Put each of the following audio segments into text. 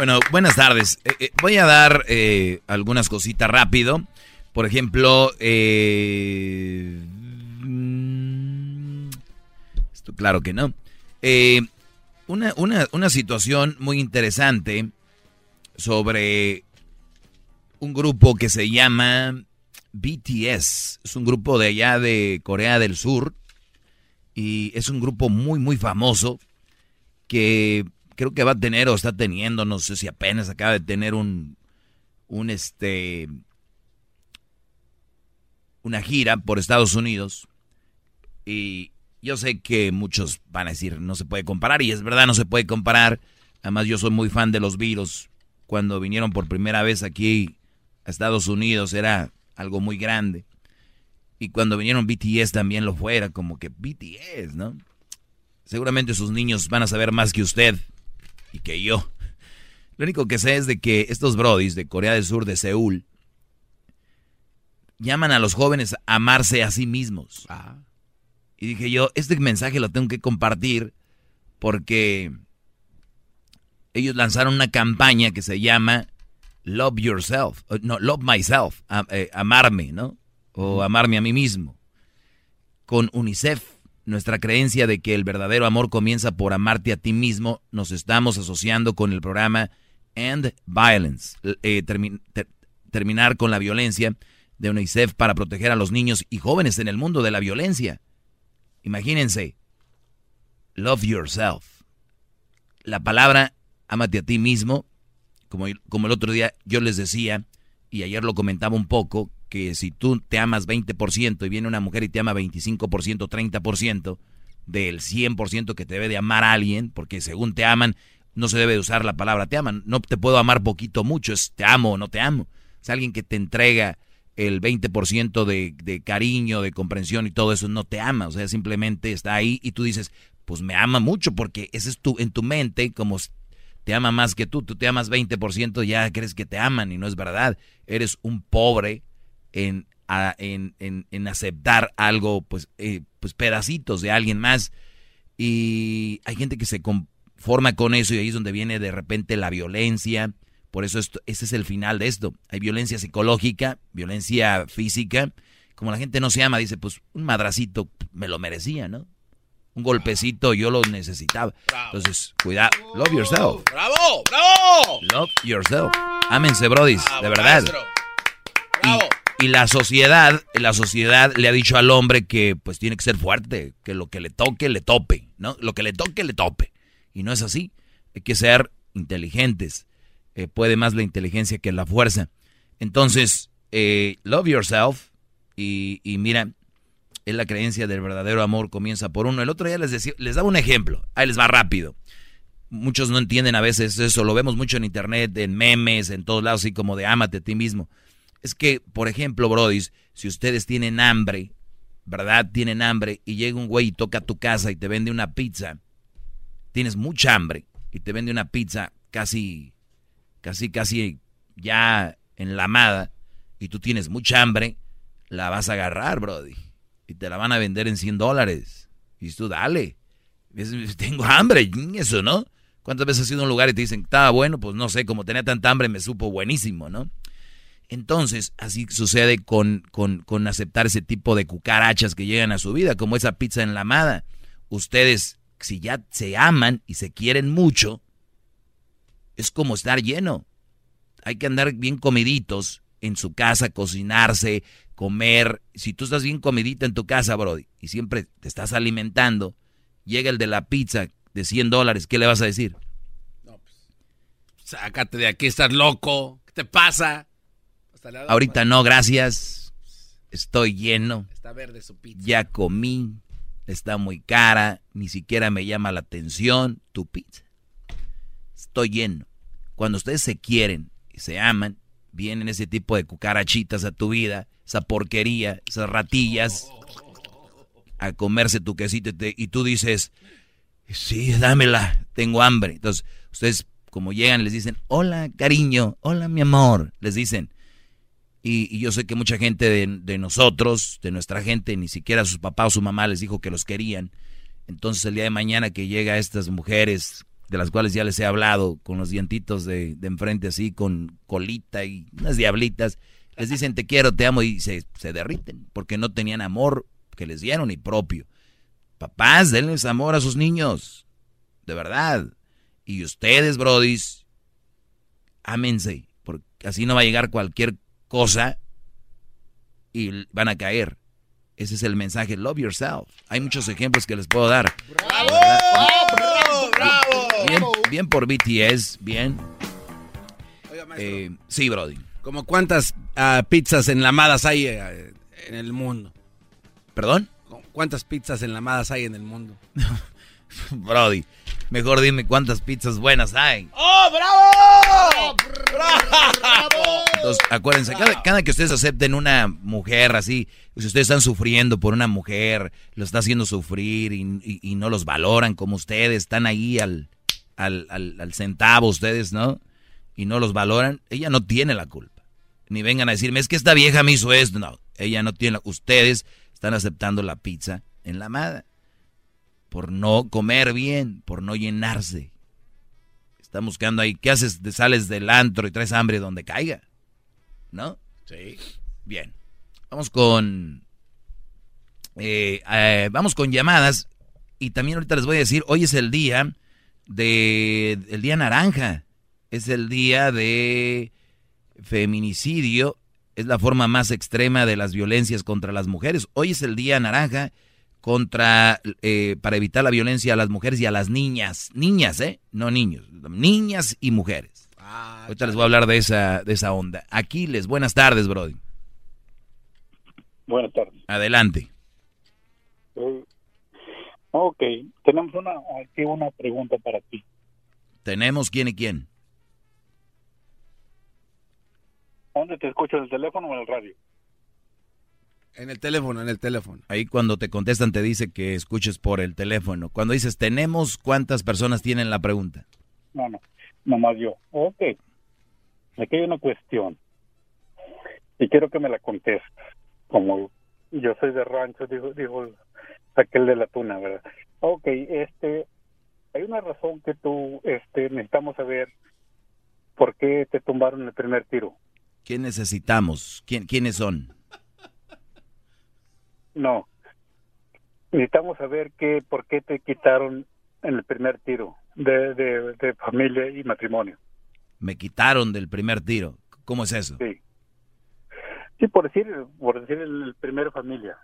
Bueno, buenas tardes. Eh, eh, voy a dar eh, algunas cositas rápido. Por ejemplo, mm, esto claro que no. Una, una, situación muy interesante sobre un grupo que se llama BTS. Es un grupo de allá de Corea del Sur. Y es un grupo muy, muy famoso que creo que va a tener o está teniendo, no sé si apenas acaba de tener un, un este, una gira por Estados Unidos. Y yo sé que muchos van a decir, no se puede comparar, y es verdad, no se puede comparar. Además, yo soy muy fan de los virus. Cuando vinieron por primera vez aquí a Estados Unidos era algo muy grande. Y cuando vinieron BTS también lo fuera, como que BTS, ¿no? Seguramente sus niños van a saber más que usted y que yo. Lo único que sé es de que estos brodis de Corea del Sur, de Seúl, llaman a los jóvenes a amarse a sí mismos. Ah. Y dije yo, este mensaje lo tengo que compartir porque ellos lanzaron una campaña que se llama Love Yourself, no, Love Myself, eh, amarme, ¿no? O amarme a mí mismo, con UNICEF nuestra creencia de que el verdadero amor comienza por amarte a ti mismo, nos estamos asociando con el programa End Violence, eh, terminar con la violencia de UNICEF para proteger a los niños y jóvenes en el mundo de la violencia. Imagínense, love yourself. La palabra amate a ti mismo, como, como el otro día yo les decía, y ayer lo comentaba un poco, que si tú te amas 20% y viene una mujer y te ama 25%, 30% del 100% que te debe de amar a alguien, porque según te aman, no se debe de usar la palabra te aman. No te puedo amar poquito mucho, es te amo o no te amo. Es alguien que te entrega el 20% de, de cariño, de comprensión y todo eso, no te ama. O sea, simplemente está ahí y tú dices, pues me ama mucho porque ese es tu, en tu mente, como te ama más que tú, tú te amas 20%, ya crees que te aman y no es verdad. Eres un pobre en, en, en, aceptar algo, pues, eh, pues pedacitos de alguien más. Y hay gente que se conforma con eso y ahí es donde viene de repente la violencia. Por eso esto, ese es el final de esto. Hay violencia psicológica, violencia física. Como la gente no se ama, dice, pues un madracito me lo merecía, ¿no? Un golpecito yo lo necesitaba. Entonces, cuidado. Love yourself. ¡Bravo! ¡Bravo! Love yourself. Ámense, brodis, de verdad. Bravo. Y la sociedad, la sociedad le ha dicho al hombre que pues tiene que ser fuerte, que lo que le toque, le tope, ¿no? Lo que le toque, le tope. Y no es así. Hay que ser inteligentes. Eh, puede más la inteligencia que la fuerza. Entonces, eh, love yourself. Y, y, mira, es la creencia del verdadero amor comienza por uno. El otro día les, decía, les daba un ejemplo. Ahí les va rápido. Muchos no entienden a veces eso. Lo vemos mucho en internet, en memes, en todos lados, así como de ámate a ti mismo. Es que, por ejemplo, Brody, si ustedes tienen hambre, ¿verdad? Tienen hambre y llega un güey y toca tu casa y te vende una pizza. Tienes mucha hambre y te vende una pizza casi, casi, casi ya enlamada y tú tienes mucha hambre, la vas a agarrar, Brody. Y te la van a vender en 100 dólares. Y tú, dale. Tengo hambre, eso, ¿no? ¿Cuántas veces has ido a un lugar y te dicen, estaba bueno? Pues no sé, como tenía tanta hambre me supo buenísimo, ¿no? Entonces, así sucede con, con, con aceptar ese tipo de cucarachas que llegan a su vida, como esa pizza enlamada. Ustedes, si ya se aman y se quieren mucho, es como estar lleno. Hay que andar bien comiditos en su casa, cocinarse, comer. Si tú estás bien comidita en tu casa, Brody, y siempre te estás alimentando, llega el de la pizza de 100 dólares, ¿qué le vas a decir? No, pues, sácate de aquí, estás loco. ¿Qué te pasa? Ahorita no, gracias. Estoy lleno. Está verde su pizza. Ya comí. Está muy cara. Ni siquiera me llama la atención tu pizza. Estoy lleno. Cuando ustedes se quieren y se aman, vienen ese tipo de cucarachitas a tu vida, esa porquería, esas ratillas, a comerse tu quesito y tú dices, sí, dámela, tengo hambre. Entonces, ustedes como llegan les dicen, hola cariño, hola mi amor, les dicen. Y, yo sé que mucha gente de, de, nosotros, de nuestra gente, ni siquiera sus papás o su mamá les dijo que los querían. Entonces el día de mañana que llega estas mujeres, de las cuales ya les he hablado, con los dientitos de, de enfrente así, con colita y unas diablitas, les dicen te quiero, te amo y se, se derriten, porque no tenían amor que les dieron y propio. Papás, denles amor a sus niños, de verdad. Y ustedes, brodis, ámense, porque así no va a llegar cualquier cosa y van a caer. Ese es el mensaje, love yourself. Hay muchos ejemplos que les puedo dar. ¡Bravo! ¡Bravo! ¡Bravo! Bien, bien por BTS, bien. Eh, sí, Brody. ¿Como cuántas uh, pizzas enlamadas hay uh, en el mundo? ¿Perdón? ¿Cuántas pizzas enlamadas hay en el mundo? Brody, mejor dime cuántas pizzas buenas hay. ¡Oh, bravo! ¡Bravo! Entonces, acuérdense, cada, que ustedes acepten una mujer así, si ustedes están sufriendo por una mujer, lo está haciendo sufrir y, no los valoran como ustedes, están ahí al, al, al, centavo ustedes, ¿no? Y no los valoran, ella no tiene la culpa. Ni vengan a decirme, es que esta vieja me hizo esto. No, ella no tiene la... Ustedes están aceptando la pizza en la enlamada por no comer bien, por no llenarse. Están buscando ahí, ¿qué haces? Te sales del antro y traes hambre donde caiga. ¿No? Sí. Bien. Vamos con... Eh, eh, vamos con llamadas. Y también ahorita les voy a decir, hoy es el día de... El día naranja. Es el día de feminicidio. Es la forma más extrema de las violencias contra las mujeres. Hoy es el día naranja contra eh, para evitar la violencia a las mujeres y a las niñas, niñas, eh, no niños, niñas y mujeres. Ah, Ahorita les voy a hablar de esa de esa onda. Aquiles, buenas tardes, Brody. Buenas tardes. Adelante. ok, tenemos una aquí una pregunta para ti. Tenemos quién y quién. ¿Dónde te escucho en el teléfono o en el radio? En el teléfono, en el teléfono. Ahí cuando te contestan te dice que escuches por el teléfono. Cuando dices tenemos, ¿cuántas personas tienen la pregunta? No, no, nomás yo. Ok. Aquí hay una cuestión. Y quiero que me la contestes. Como yo soy de rancho, dijo, dijo aquel de la tuna, ¿verdad? Ok, este, hay una razón que tú, este, necesitamos saber por qué te tumbaron el primer tiro. ¿Qué necesitamos? ¿Quién, ¿Quiénes son? No. Necesitamos saber qué, por qué te quitaron en el primer tiro de, de, familia y matrimonio. Me quitaron del primer tiro. ¿Cómo es eso? Sí. Sí, por decir, por decir el, primer familia.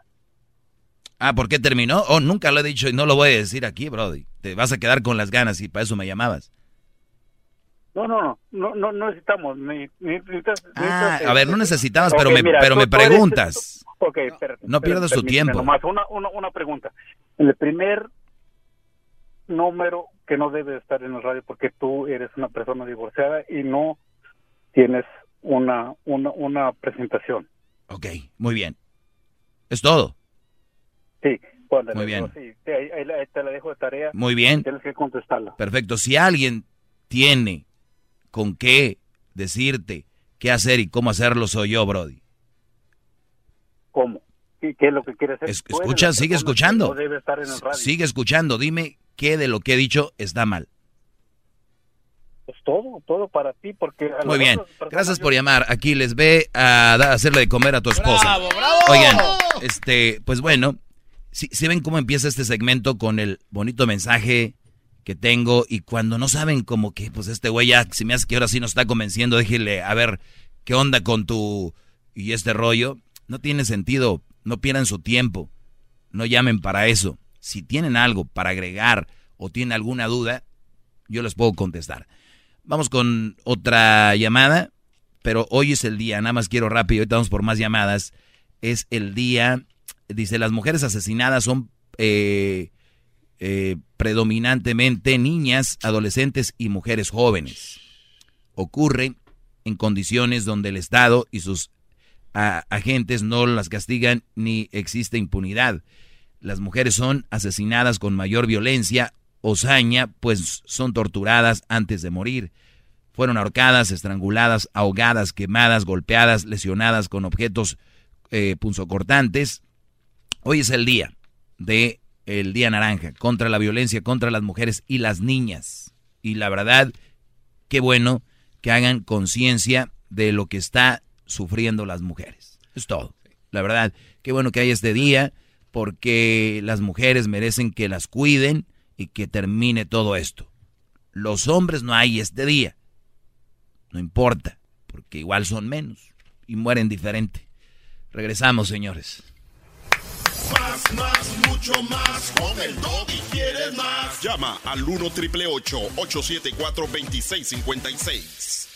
Ah, ¿por qué terminó? Oh, nunca lo he dicho y no lo voy a decir aquí, Brody. Te vas a quedar con las ganas y para eso me llamabas. No, no, no, no, no necesitamos. ah, a ver, no necesitabas, pero me, pero me preguntas. Ok, No pierdas tu tiempo. una, una, una pregunta. El primer número que no debe estar en el radio porque tú eres una persona divorciada y no tienes una, una, una presentación. Ok, muy bien. Es todo. Sí, Muy bien. Sí, ahí, te la dejo de tarea. Muy bien. Tienes que contestarla. Perfecto. Si alguien tiene con qué decirte qué hacer y cómo hacerlo, soy yo, Brody. ¿Cómo? ¿Qué, es lo que quieres hacer? escucha, sigue escuchando. Sigue escuchando. Dime qué de lo que he dicho está mal. Pues todo, todo para ti, porque... Muy bien, gracias por llamar. Aquí les ve a hacerle de comer a tu esposa. ¡Bravo, bravo! Oigan, este, pues bueno, si, ven cómo empieza este segmento con el bonito mensaje que tengo y cuando no saben como que, pues este güey ya, si me hace que ahora sí nos está convenciendo, déjele, a ver, ¿qué onda con tu... y este rollo? No tiene sentido, no pierdan su tiempo, no llamen para eso. Si tienen algo para agregar o tienen alguna duda, yo les puedo contestar. Vamos con otra llamada, pero hoy es el día, nada más quiero rápido, ahorita vamos por más llamadas. Es el día, dice, las mujeres asesinadas son eh, eh, predominantemente niñas, adolescentes y mujeres jóvenes. Ocurre en condiciones donde el Estado y sus agentes no las castigan ni existe impunidad. Las mujeres son asesinadas con mayor violencia Osaña, pues son torturadas antes de morir. Fueron ahorcadas, estranguladas, ahogadas, quemadas, golpeadas, lesionadas con objetos eh, punzocortantes. Hoy es el día de el Día Naranja contra la violencia contra las mujeres y las niñas. Y la verdad, qué bueno que hagan conciencia de lo que está sufriendo las mujeres. Es todo. La verdad, qué bueno que hay este día porque las mujeres merecen que las cuiden y que termine todo esto. Los hombres no hay este día. No importa, porque igual son menos y mueren diferente. Regresamos, señores. Más, mucho más. Con el y quieres más. Llama al 1 triple 874 2656.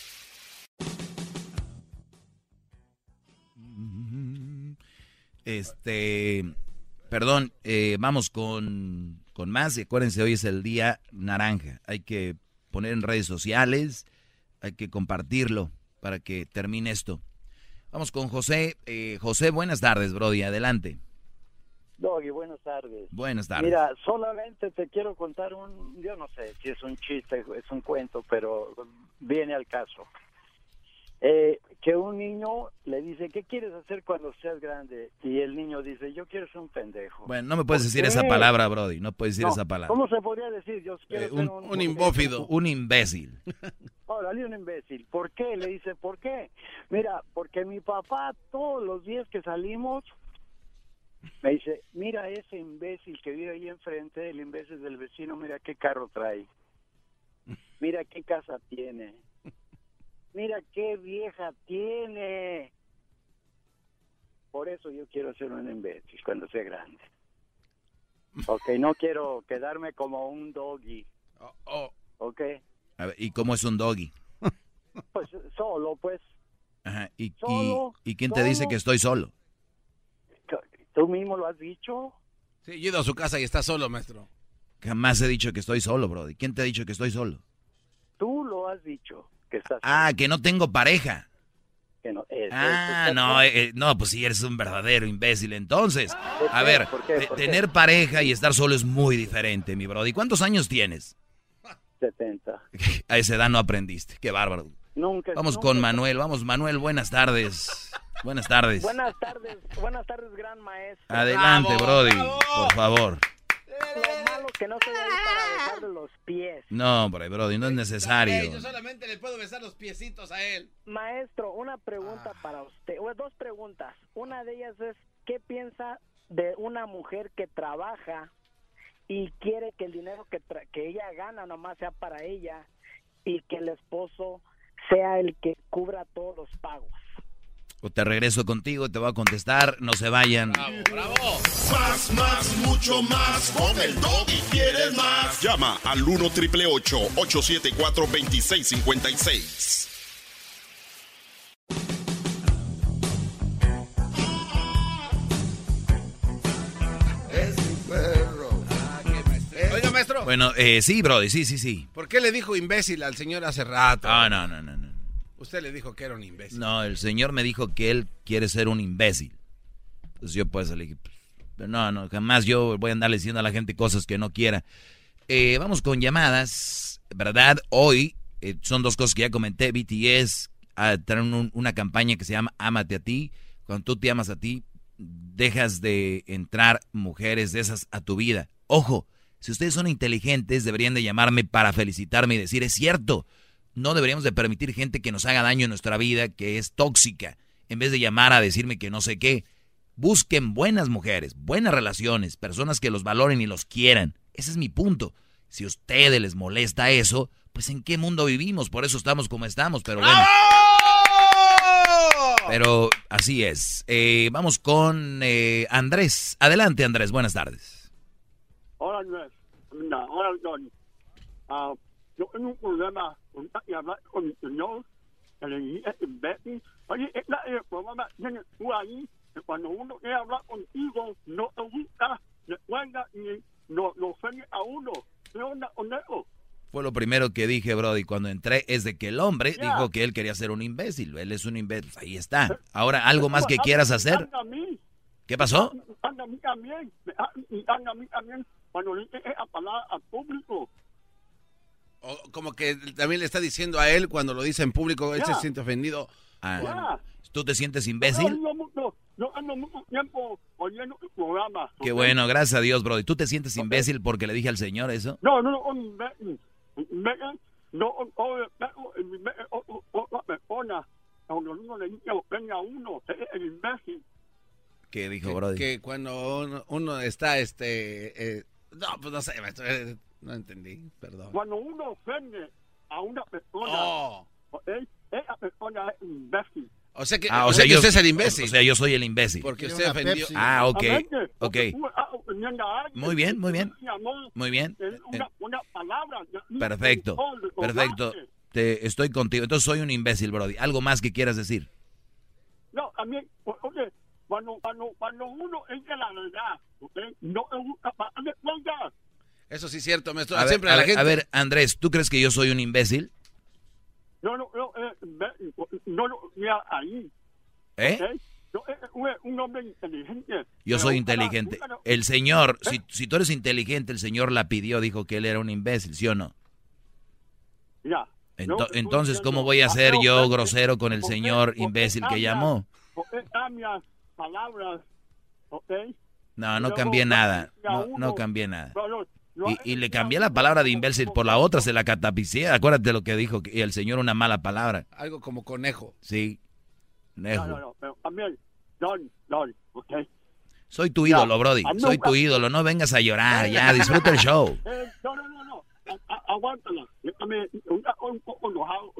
Este, perdón, eh, vamos con con más. Y acuérdense, hoy es el día naranja. Hay que poner en redes sociales, hay que compartirlo para que termine esto. Vamos con José. Eh, José, buenas tardes, Brody. Adelante. Doggy, buenas tardes. Buenas tardes. Mira, solamente te quiero contar un, yo no sé si es un chiste, es un cuento, pero viene al caso. Eh, que un niño le dice, ¿qué quieres hacer cuando seas grande? Y el niño dice, yo quiero ser un pendejo. Bueno, no me puedes decir esa palabra, Brody, no puedes decir esa palabra. ¿Cómo se podría decir? Yo quiero eh, un, ser un, un, imbófido. Un imbécil. Órale, un imbécil. ¿Por qué? Le dice, ¿por qué? Mira, porque mi papá todos los días que salimos me dice, mira ese imbécil que vive ahí enfrente, el imbécil del vecino, mira qué carro trae. Mira qué casa tiene mira qué vieja tiene. Por eso yo quiero ser un imbécil cuando sea grande. Ok, no quiero quedarme como un doggy. Oh, oh. Ok. ¿y cómo es un doggy? Pues solo, pues. Ajá. ¿Y, y, quién te dice que estoy solo? ¿Tú mismo lo has dicho? Sí, yo he ido a su casa y está solo, maestro. Jamás he dicho que estoy solo, Brody. ¿Quién te ha dicho que estoy solo? Tú lo has dicho ah, que no tengo pareja. ah, no, eh, eh, no, pues sí, eres un verdadero imbécil. Entonces, a ver, tener pareja y estar solo es muy diferente, mi brody. ¿Cuántos años tienes? 70. A esa edad no aprendiste. Qué bárbaro. Nunca. Vamos con Manuel. Vamos, Manuel, buenas tardes. Buenas tardes. Buenas tardes, buenas tardes, gran maestro. Adelante, Brody, por favor. Lo malo que no estoy ahí para besarle los pies. No, Brody, no es necesario. yo solamente le puedo besar los piecitos a él. Maestro, una pregunta ah. para usted. dos preguntas. Una de ellas es, ¿qué piensa de una mujer que trabaja y quiere que el dinero que, que ella gana nomás sea para ella y que el esposo sea el que cubra todos los pagos? O te regreso contigo, te voy a contestar, no se vayan. Bravo, bravo. Más, más, mucho más. Con el y quieres más. Llama al 1 triple 874 2656. Bueno, eh, sí, Brody, sí, sí, sí. ¿Por qué le dijo imbécil al señor hace rato? Ah, no, no, no, no. Usted le dijo que era un imbécil. No, el señor me dijo que él quiere ser un imbécil. Entonces yo pues le dije, pues, Pero no, no, jamás yo voy a andar diciendo a la gente cosas que no quiera. Eh, vamos con llamadas, ¿verdad? Hoy eh, son dos cosas que ya comenté. BTS a una campaña que se llama Ámate a ti. Cuando tú te amas a ti, dejas de entrar mujeres de esas a tu vida. Ojo, si ustedes son inteligentes, deberían de llamarme para felicitarme y decir, es cierto, no deberíamos de permitir gente que nos haga daño en nuestra vida, que es tóxica, en vez de llamar a decirme que no sé qué. Busquen buenas mujeres, buenas relaciones, personas que los valoren y los quieran. Ese es mi punto. Si a ustedes les molesta eso, pues en qué mundo vivimos, por eso estamos como estamos, pero bueno. Pero así es. Eh, vamos con eh, Andrés. Adelante, Andrés. Buenas tardes. Hola, Andrés. hola, Don. Uh, yo tengo un problema con hablar con el señor. El imbécil. Oye, es el programa tiene tú ahí. Que cuando uno quiere hablar contigo, no te gusta, le cuelga y no, no ofende a uno. ¿Qué onda con eso? Fue lo primero que dije, Brody, cuando entré, es de que el hombre dijo que él quería ser un imbécil. Él es un imbécil. Ahí está. Ahora, ¿algo más que quieras hacer? ¿Qué pasó? A mí también. A mí también. Cuando le a palabra al público. O como que también le está diciendo a él cuando lo dice en público, él se siente ofendido. Ah, ¿Tú te sientes imbécil? No, ando mucho tiempo oyendo el programa. Qué bueno, gracias a Dios, Brody. ¿Tú te sientes imbécil porque le dije al señor eso? No, no, no, imbécil no otra persona cuando uno le dice venga uno es el imbécil ¿Qué dijo Brody? Que cuando uno, está este eh, no pues no sé eh, no entendí perdón cuando uno ofende a una persona oh. esa persona es imbécil o sea que, ah, o sea, yo, usted es el imbécil. O sea, yo soy el imbécil. Porque usted ofendió. Ah, ok. Ok. Muy bien, muy bien. Muy bien. Una, palabra. Perfecto. Perfecto. Te, estoy contigo. Entonces soy un imbécil, Brody. ¿Algo más que quieras decir? No, a mí, oye, cuando, cuando, cuando uno es de la verdad, no es una Eso sí es cierto, me a siempre a, la gente. A ver, Andrés, ¿tú crees que yo soy un imbécil? No, no, no, eh, no, no, mira, ahí. ¿Eh? Yo, eh, un hombre inteligente. Yo soy inteligente. El señor, ¿Eh? si, si tú eres inteligente, el señor la pidió, dijo que él era un imbécil, ¿sí o no? Ya. entonces, ¿cómo voy a ser yo grosero con el señor imbécil que llamó? Palabras, No, no cambié nada. No, no cambié nada. Y, le cambié la palabra de imbécil por la otra, se la catapicé. Acuérdate lo que dijo y el señor una mala palabra. Algo como conejo. Sí, conejo. No, no, no, pero también, don, don, ok. Soy tu ídolo, Brody. Soy tu ídolo. No vengas a llorar. Ya, disfruta el show. Eh, no, no, no, no. Aguántala. Un poco enojado.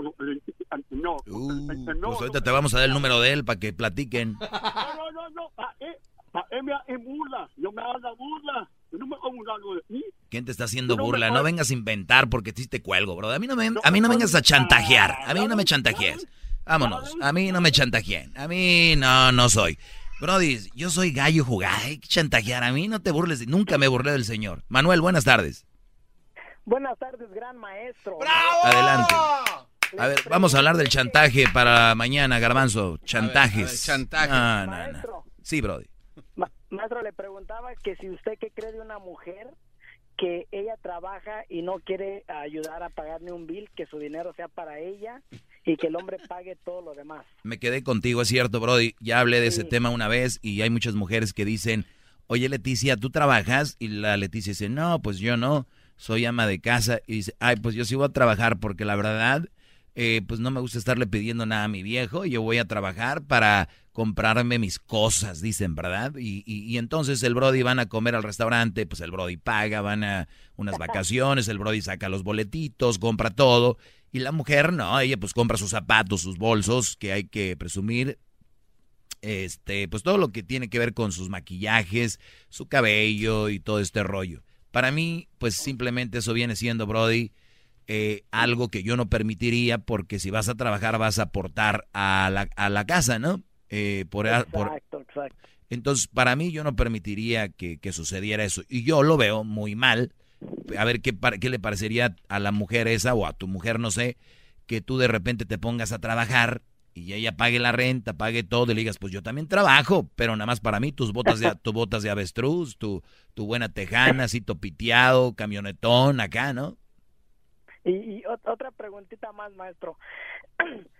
No. Uh, pues ahorita te vamos a dar el número de él para que platiquen. No, no, no, no. Para él me burla. No me haga burla. No me de mí. ¿Quién te está haciendo burla? No vengas a inventar porque te cuelgo, bro. A mí no me, a mí no vengas a chantajear. A mí no me chantajees. Vámonos. A mí no me chantajeen. A mí no, no soy. Brody, yo soy gallo jugar. Hay que chantajear. A mí no te burles. Nunca me burlé del señor. Manuel, buenas tardes. Buenas tardes, gran maestro. ¡Bravo! Adelante. A ver, vamos a hablar del chantaje para mañana, Garbanzo. Chantajes. chantaje. No, no, no. Sí, Brody. maestro, le preguntaba que si usted qué cree de una mujer que ella trabaja y no quiere ayudar a pagarle un bill, que su dinero sea para ella y que el hombre pague todo lo demás. Me quedé contigo, es cierto, Brody. Ya hablé de ese tema una vez y hay muchas mujeres que dicen, oye Leticia, ¿tú trabajas? Y la Leticia dice, no, pues yo no, soy ama de casa. Y dice, ay, pues yo sí voy a trabajar porque la verdad, eh, pues no me gusta estarle pidiendo nada a mi viejo, yo voy a trabajar para comprarme mis cosas, dicen, ¿verdad? Y, y, entonces el Brody van a comer al restaurante, pues el Brody paga, van a unas vacaciones, el Brody saca los boletitos, compra todo, y la mujer no, ella pues compra sus zapatos, sus bolsos, que hay que presumir, este, pues todo lo que tiene que ver con sus maquillajes, su cabello y todo este rollo. Para mí, pues simplemente eso viene siendo, Brody, eh, algo que yo no permitiría porque si vas a trabajar vas a aportar a la, a la casa, ¿no? Eh, por, exacto, exacto. Entonces, para mí yo no permitiría que, sucediera eso. Y yo lo veo muy mal. A ver qué, qué le parecería a la mujer esa o a tu mujer, no sé, que tú de repente te pongas a trabajar y, ella pague la renta, pague todo, y le digas, pues yo también trabajo, pero nada más para mí, tus botas de, tus botas de avestruz, tu, tu buena tejana, así topiteado, camionetón acá, ¿no? Y, y otra preguntita más, maestro.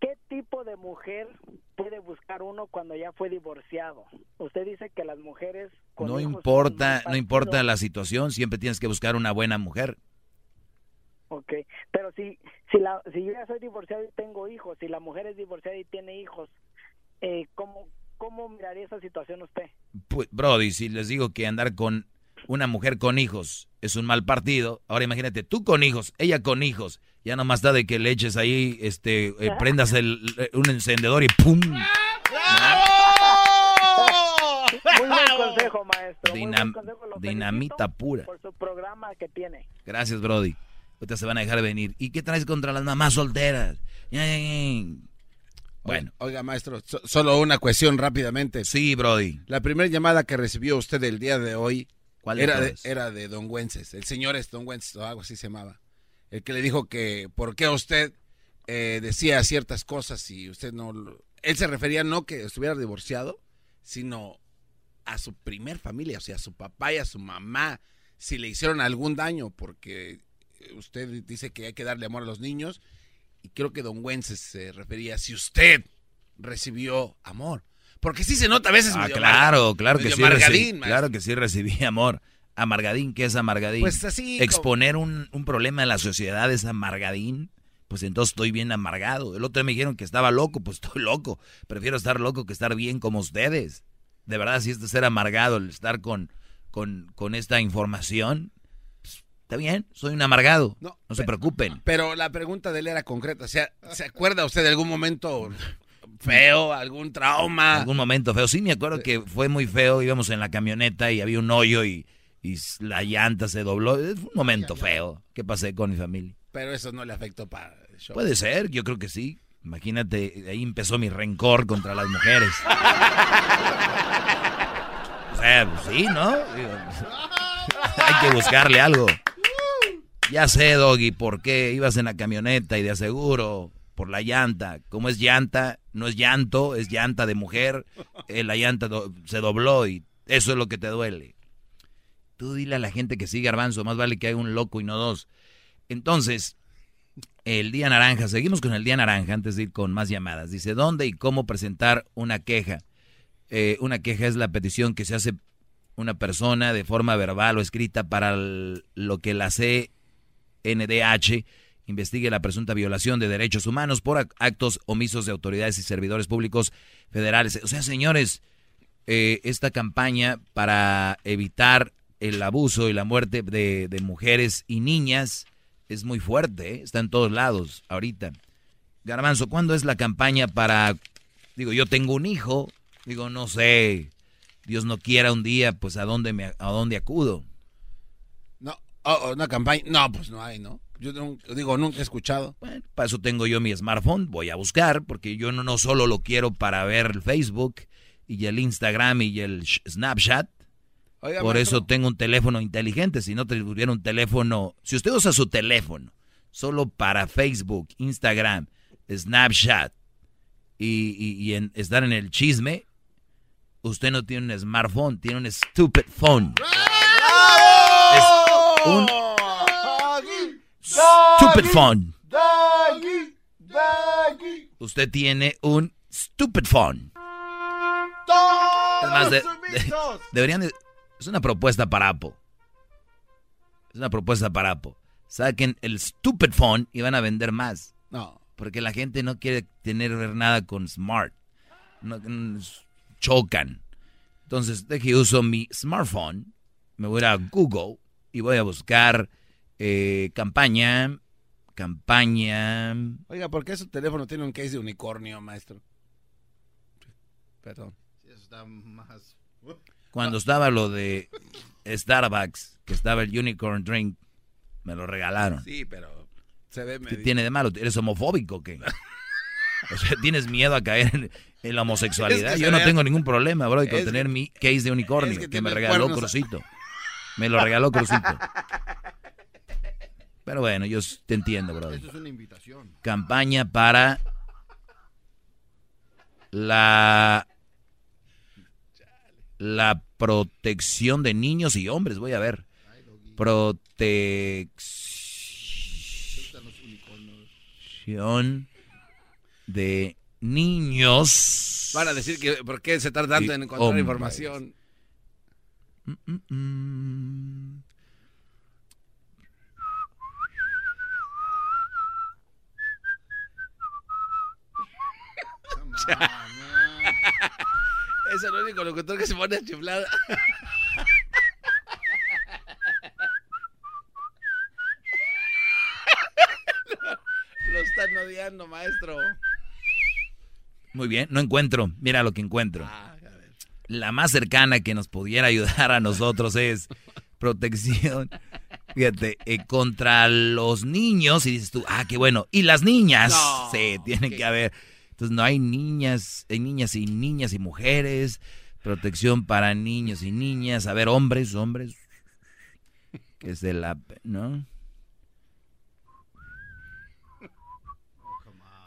¿Qué tipo de mujer puede buscar uno cuando ya fue divorciado? Usted dice que las mujeres... no importa, no importa la situación, siempre tienes que buscar una buena mujer. Ok, pero si, si, la, si yo ya soy divorciado y tengo hijos, si la mujer es divorciada y tiene hijos, eh, ¿cómo, ¿cómo miraría esa situación usted? Pues, Brody, si les digo que andar con una mujer con hijos es un mal partido, ahora imagínate, tú con hijos, ella con hijos, ya nomás da de que le eches ahí, este, eh, prendas el, un encendedor y ¡pum! Muy buen consejo, maestro. dinamita pura. Por su programa que tiene. Gracias, Brody. Ahorita se van a dejar venir. ¿Y qué traes contra las mamás solteras? Bueno. Oiga, maestro, solo una cuestión rápidamente. Sí, Brody. La primera llamada que recibió usted el día de hoy ¿Cuál era, de, era de Don Wences. El señor es Don Wences o algo así se llamaba. El que le dijo que por qué usted eh, decía ciertas cosas y usted no... Él se refería no que estuviera divorciado, sino a su primer familia, o sea, a su papá y a su mamá, si le hicieron algún daño, porque usted dice que hay que darle amor a los niños y creo que don Wences se refería si usted recibió amor. Porque sí se nota a veces. Ah, claro, claro que sí. Recibí, claro que sí recibí amor. Amargadín, ¿qué es amargadín? Pues así. Exponer un, un, problema en la sociedad es amargadín. Pues entonces estoy bien amargado. El otro día me dijeron que estaba loco, pues estoy loco. Prefiero estar loco que estar bien como ustedes. De verdad, si es de ser amargado el estar con, con, con esta información, Está bien, soy un amargado. No, se preocupen. Pero la pregunta de él era concreta. O sea, ¿se acuerda usted de algún momento feo, algún trauma? Algún momento feo. Sí, me acuerdo que fue muy feo. Íbamos en la camioneta y había un hoyo y, la llanta se dobló. Fue un momento feo que pasé con mi familia. Pero eso no le afectó para el show. Puede ser, yo creo que sí. Imagínate, ahí empezó mi rencor contra las mujeres. o sea, pues sí, ¿no? Hay que buscarle algo. Ya sé, Doggy, por qué ibas en la camioneta y de aseguro por la llanta. Como es llanta, no es llanto, es llanta de mujer. Eh, la llanta se dobló y eso es lo que te duele. Tú dile a la gente que sigue Garbanzo, más vale que haya un loco y no dos. Entonces, el día naranja, seguimos con el día naranja antes de ir con más llamadas. Dice, ¿dónde y cómo presentar una queja? Eh, una queja es la petición que se hace una persona de forma verbal o escrita para lo que la C NDH investigue la presunta violación de derechos humanos por actos omisos de autoridades y servidores públicos federales. O sea, señores, eh, esta campaña para evitar el abuso y la muerte de, mujeres y niñas es muy fuerte, ¿eh? está en todos lados ahorita. Garbanzo, ¿cuándo es la campaña para, digo, yo tengo un hijo, digo, no sé, Dios no quiera un día, pues a dónde, me, a dónde acudo? Oh, oh, una campaña. No, pues no hay, ¿no? Yo digo, nunca he escuchado. Bueno, para eso tengo yo mi smartphone. Voy a buscar, porque yo no, no solo lo quiero para ver el Facebook y el Instagram y el Snapchat. Por eso tengo un teléfono inteligente. Si no tuviera un teléfono, si usted usa su teléfono solo para Facebook, Instagram, Snapchat y, en, estar en el chisme, usted no tiene un smartphone, tiene un stupid phone un stupid phone. Usted tiene un stupid phone. Es deberían es una propuesta para Apple. Es una propuesta para Apple. Saquen el stupid phone y van a vender más. No. Porque la gente no quiere tener nada con smart. chocan. Entonces, de que uso mi smartphone, me voy a Google y voy a buscar eh, campaña, campaña. Oiga, ¿por qué su teléfono tiene un case de unicornio, maestro? Perdón. eso está más... Cuando estaba lo de Starbucks, que estaba el unicorn drink, me lo regalaron. Sí, pero se ve ¿Qué tiene de malo? ¿Eres homofóbico o qué? o sea, ¿tienes miedo a caer en, la homosexualidad? Yo no tengo ningún problema, bro, con tener mi case de unicornio que, me regaló Crucito. Me lo regaló Crucito. Pero bueno, yo te entiendo, brother. Esto es una invitación. Campaña para La la protección de niños y hombres, voy a ver. Protección de niños. Van a decir que por qué se tarda tanto en encontrar información. Mm, mm, mm. es el único locutor que se pone a chiflar. Lo están odiando, maestro. Muy bien, no encuentro. Mira lo que encuentro. Ah, La más cercana que nos pudiera ayudar a nosotros es protección. Fíjate, eh, contra los niños, y dices tú, ah, qué bueno. Y las niñas, sí, tiene que haber. Entonces no hay niñas, hay niñas y niñas y mujeres, protección para niños y niñas, a ver, hombres, hombres, que es de la, ¿no?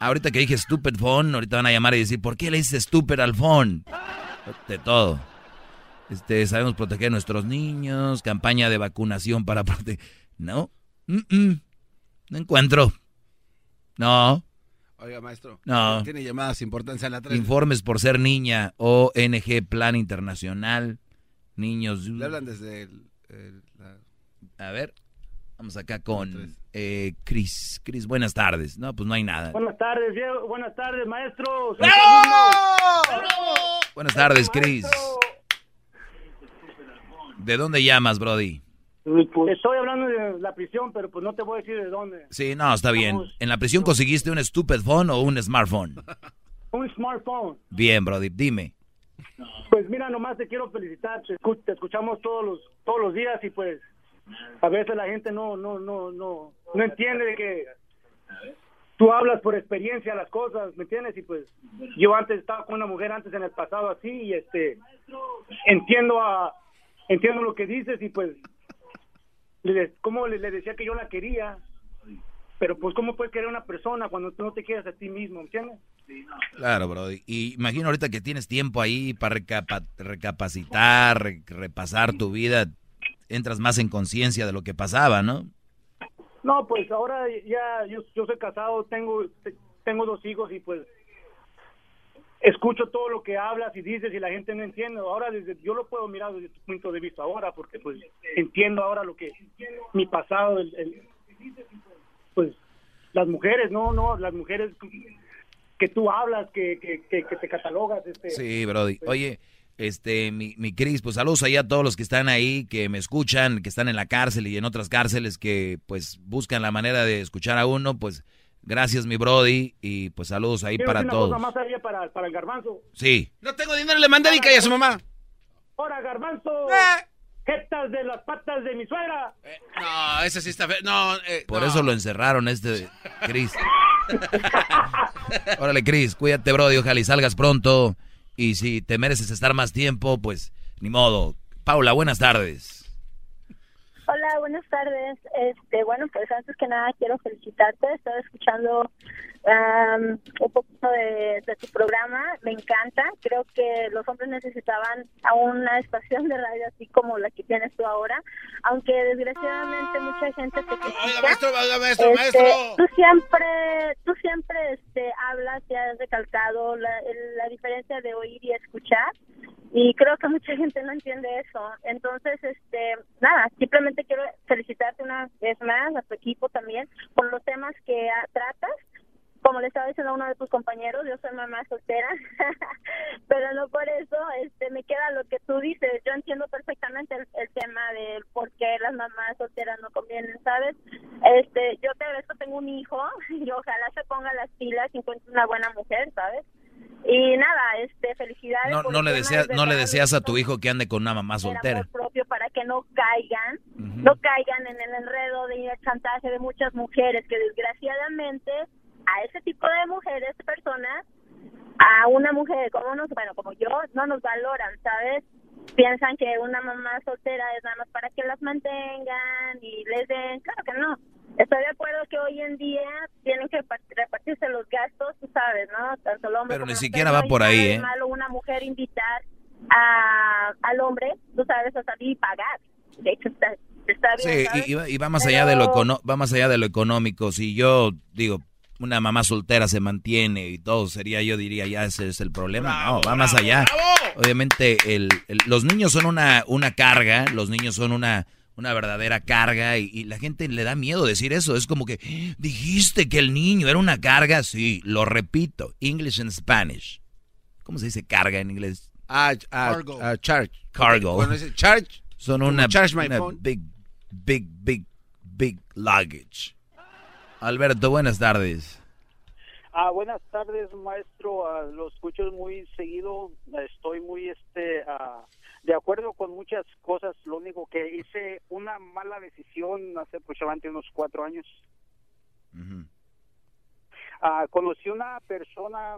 Ahorita que dije stupid phone, ahorita van a llamar y decir, ¿por qué le dices stupid al phone? De todo. Este, sabemos proteger a nuestros niños, campaña de vacunación para proteger. No, no encuentro. No. Oiga, maestro. No. Tiene llamadas importantes en la 3. Informes por ser niña. ONG Plan Internacional. Niños. Le hablan desde el, A ver. Vamos acá con eh, Cris. Cris, buenas tardes. No, pues no hay nada. Buenas tardes, Diego. Buenas tardes, maestro. Buenas tardes, Cris. ¿De dónde llamas, Brody? Pues, estoy hablando de la prisión, pero pues no te voy a decir de dónde. Sí, no, está bien. ¿En la prisión conseguiste un stupid phone o un smartphone? un smartphone. Bien, Brody, dime. Pues mira, nomás te quiero felicitar. Te, escuchamos todos los todos los días y pues a veces la gente no no no no no entiende de que tú hablas por experiencia las cosas, ¿me entiendes? Y pues yo antes estaba con una mujer antes en el pasado así y este entiendo a entiendo lo que dices y pues como le, decía que yo la quería, pero pues cómo puedes querer a una persona cuando tú no te quieres a ti mismo, ¿entiendes? Claro, bro. Y imagino ahorita que tienes tiempo ahí para recapacitar, repasar tu vida, entras más en conciencia de lo que pasaba, ¿no? No, pues ahora ya yo, yo soy casado, tengo tengo dos hijos y pues escucho todo lo que hablas y dices y la gente no entiende. Ahora desde yo lo puedo mirar desde tu punto de vista ahora porque pues entiendo ahora lo que mi pasado el, pues las mujeres, no, no, las mujeres que tú hablas, que, que, que, te catalogas. Este, sí, Brody. Pues, Oye, este, mi, mi Cris, pues saludos ahí a todos los que están ahí, que me escuchan, que están en la cárcel y en otras cárceles, que pues buscan la manera de escuchar a uno, pues Gracias, mi Brody, y pues saludos ahí para todos. Cosa más para, para, el garbanzo. Sí. No tengo dinero, le mandé y a su mamá. Ahora, garbanzo. Eh. Jetas de las patas de mi suegra. Eh, no, ese sí está feo. No, eh, Por eso lo encerraron este Cris. Órale, Cris, cuídate, Brody, ojalá y salgas pronto. Y si te mereces estar más tiempo, pues ni modo. Paula, buenas tardes. Hola, buenas tardes. Este, bueno, pues antes que nada quiero felicitarte. Estaba escuchando un poquito de, tu programa. Me encanta. Creo que los hombres necesitaban a una estación de radio así como la que tienes tú ahora. Aunque desgraciadamente mucha gente te critica. Oiga, maestro, oiga, maestro, este, maestro. Tú siempre, tú siempre este, hablas y has recalcado la, la diferencia de oír y escuchar y creo que mucha gente no entiende eso. Entonces, este, nada, simplemente quiero felicitarte una vez más a tu equipo también por los temas que tratas. Como le estaba diciendo a uno de tus compañeros, yo soy mamá soltera, pero no por eso este me queda lo que tú dices. Yo entiendo perfectamente el, tema del por qué las mamás solteras no convienen, ¿sabes? Este, yo te agradezco, tengo un hijo y ojalá se ponga las pilas y encuentre una buena mujer, ¿sabes? Y nada, este, felicidades. No, no le deseas, no le deseas a tu hijo que ande con una mamá soltera. propio para que no caigan, no caigan en el enredo de el chantaje de muchas mujeres que desgraciadamente a ese tipo de mujeres, personas, a una mujer como nos, bueno, como yo, no nos valoran, ¿sabes? Piensan que una mamá soltera es nada más para que las mantengan y les den, claro que no Estoy de acuerdo que hoy en día tienen que repartirse los gastos, tú sabes, ¿no? Tanto el hombre Pero ni siquiera va por ahí, ¿eh? Es malo una mujer invitar a, al hombre, tú sabes, a salir y pagar. De hecho, está, está bien. Sí, y, va más allá de lo va más allá de lo económico. Si yo digo, una mamá soltera se mantiene y todo, sería yo diría, ya ese es el problema. no, va más allá. Obviamente, el, los niños son una, una carga, los niños son una una verdadera carga y, la gente le da miedo decir eso. Es como que, dijiste que el niño era una carga. Sí, lo repito. English and Spanish. ¿Cómo se dice carga en inglés? Ah, ah cargo. Ah, charge. Cargo. Cuando dice charge, son una, big, big, big, big luggage. Alberto, buenas tardes. Ah, buenas tardes, maestro. Ah, lo escucho muy seguido. Estoy muy, este, ah, de acuerdo con muchas cosas. Lo único que hice una mala decisión hace aproximadamente unos cuatro años. Ah, conocí una persona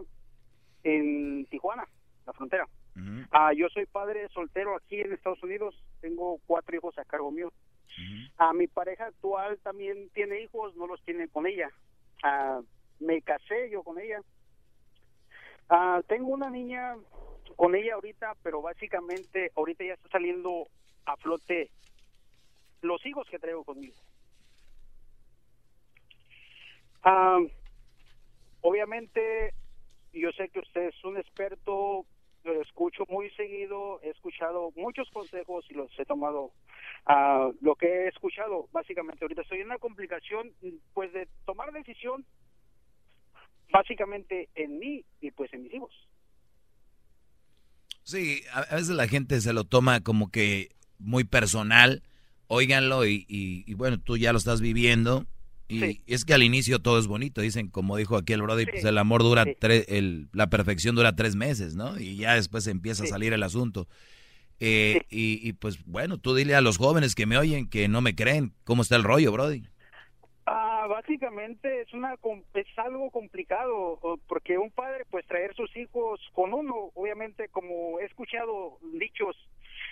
en Tijuana, la frontera. Ah, yo soy padre soltero aquí en Estados Unidos. Tengo cuatro hijos a cargo mío. A mi pareja actual también tiene hijos, no los tiene con ella. me casé yo con ella. tengo una niña con ella ahorita, pero básicamente ahorita ya está saliendo a flote los hijos que traigo conmigo. Ah, obviamente, yo sé que usted es un experto, lo escucho muy seguido, he escuchado muchos consejos y los he tomado. a lo que he escuchado, básicamente, ahorita estoy en una complicación, pues, de tomar decisión, básicamente en mí y pues en mis hijos. Sí, a, veces la gente se lo toma como que muy personal, óiganlo y, y, bueno, tú ya lo estás viviendo. Y es que al inicio todo es bonito, dicen, como dijo aquí el Brody, pues el amor dura, tres, el, la perfección dura tres meses, ¿no? Y ya después empieza a salir el asunto. Eh, y, y, pues bueno, tú dile a los jóvenes que me oyen que no me creen, ¿cómo está el rollo, Brody? básicamente es una es algo complicado porque un padre pues traer sus hijos con uno obviamente como he escuchado dichos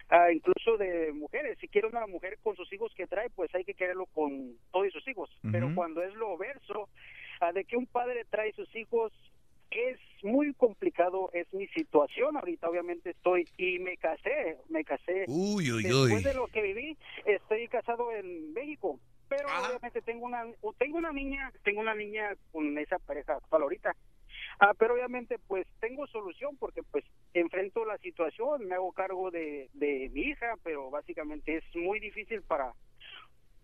ah, incluso de mujeres. Si quiere una mujer con sus hijos que trae pues hay que quererlo con todos sus hijos. Pero cuando es lo verso ah, de que un padre trae sus hijos es muy complicado, es mi situación. Ahorita, obviamente estoy, y me casé, me casé. Uy, uy, Después de lo que viví, estoy casado en México, pero obviamente tengo una tengo una niña tengo una niña con esa pareja actual ahorita ah, pero obviamente pues tengo solución porque pues enfrento la situación me hago cargo de, de mi hija pero básicamente es muy difícil para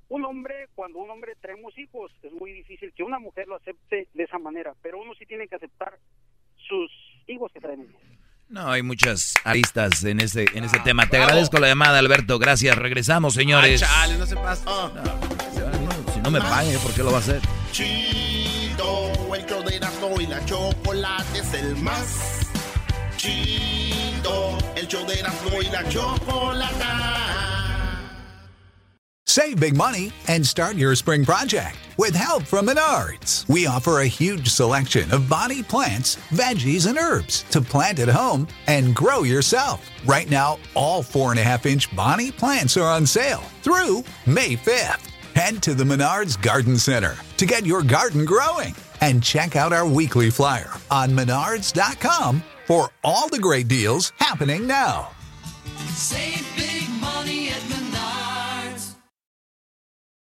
un hombre cuando un hombre traemos hijos es muy difícil que una mujer lo acepte de esa manera pero uno sí tiene que aceptar sus hijos que traen no, hay muchas aristas en ese, en ese ah, tema. Te agradezco la llamada, Alberto. Gracias. Regresamos, señores. chale, no se pasa. si no me pague, ¿por qué lo va a hacer? De Erasmo y la chocolate es el más chido. El show de Erasmo y la. Save big money and start your spring project with help from Menards. We offer a huge selection of body plants, veggies, and herbs to plant at home and grow yourself. Right now, all four and a half inch Bonnie plants are on sale through May 5th. Head to the Menards Garden Center to get your garden growing and check out our weekly flyer on menards.com for all the great deals happening now. Save big money at